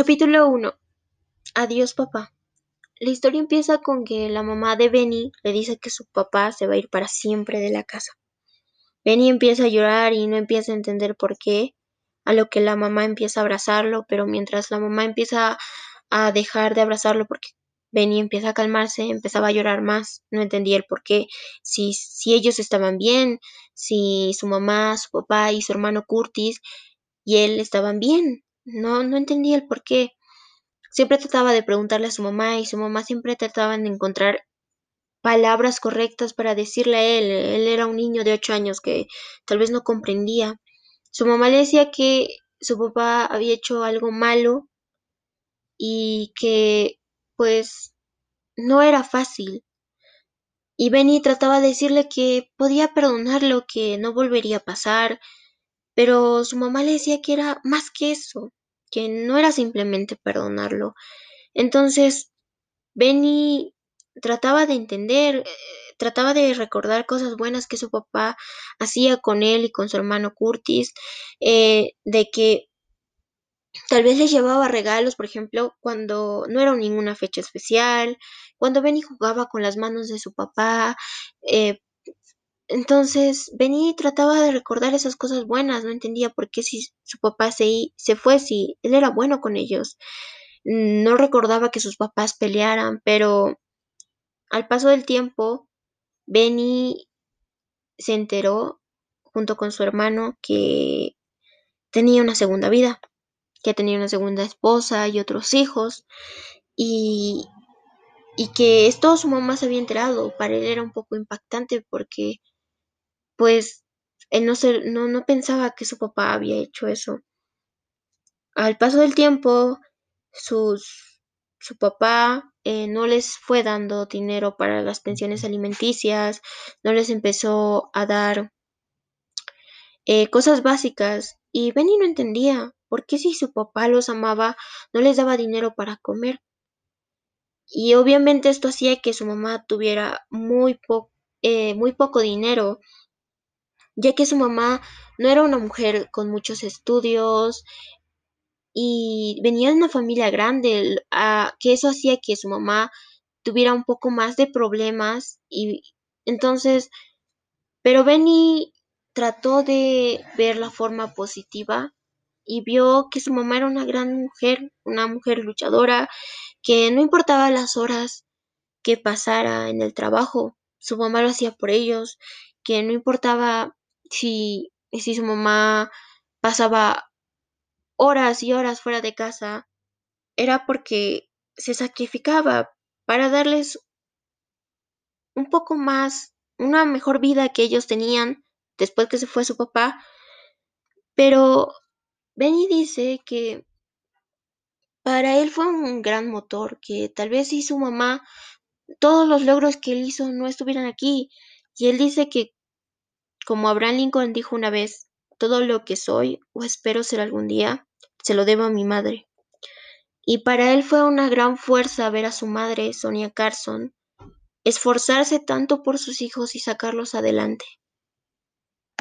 Capítulo 1. Adiós papá. La historia empieza con que la mamá de Benny le dice que su papá se va a ir para siempre de la casa. Benny empieza a llorar y no empieza a entender por qué, a lo que la mamá empieza a abrazarlo, pero mientras la mamá empieza a dejar de abrazarlo porque Benny empieza a calmarse, empezaba a llorar más, no entendía el por qué, si, si ellos estaban bien, si su mamá, su papá y su hermano Curtis y él estaban bien, no, no entendía el por qué. Siempre trataba de preguntarle a su mamá y su mamá siempre trataba de encontrar palabras correctas para decirle a él. Él era un niño de ocho años que tal vez no comprendía. Su mamá le decía que su papá había hecho algo malo y que pues no era fácil. Y Benny trataba de decirle que podía perdonarlo, que no volvería a pasar, pero su mamá le decía que era más que eso, que no era simplemente perdonarlo. Entonces, Benny trataba de entender, eh, trataba de recordar cosas buenas que su papá hacía con él y con su hermano Curtis, eh, de que tal vez les llevaba regalos, por ejemplo, cuando no era ninguna fecha especial, cuando Benny jugaba con las manos de su papá. Eh, entonces, Benny trataba de recordar esas cosas buenas, no entendía por qué si su papá se, se fue, si él era bueno con ellos. No recordaba que sus papás pelearan, pero al paso del tiempo, Benny se enteró, junto con su hermano, que tenía una segunda vida, que tenía una segunda esposa y otros hijos, y, y que esto su mamá se había enterado. Para él era un poco impactante porque, pues, él no, se, no, no pensaba que su papá había hecho eso. Al paso del tiempo, sus, su papá eh, no les fue dando dinero para las pensiones alimenticias, no les empezó a dar eh, cosas básicas y Benny no entendía por qué si su papá los amaba no les daba dinero para comer. Y obviamente esto hacía que su mamá tuviera muy, eh, muy poco dinero, ya que su mamá no era una mujer con muchos estudios, y venía de una familia grande, que eso hacía que su mamá tuviera un poco más de problemas y entonces, pero Benny trató de ver la forma positiva y vio que su mamá era una gran mujer, una mujer luchadora, que no importaba las horas que pasara en el trabajo, su mamá lo hacía por ellos, que no importaba si, si su mamá pasaba horas y horas fuera de casa, era porque se sacrificaba para darles un poco más, una mejor vida que ellos tenían después que se fue su papá. Pero Benny dice que para él fue un gran motor, que tal vez si su mamá, todos los logros que él hizo no estuvieran aquí. Y él dice que, como Abraham Lincoln dijo una vez, todo lo que soy o espero ser algún día, se lo debo a mi madre. Y para él fue una gran fuerza ver a su madre, Sonia Carson, esforzarse tanto por sus hijos y sacarlos adelante.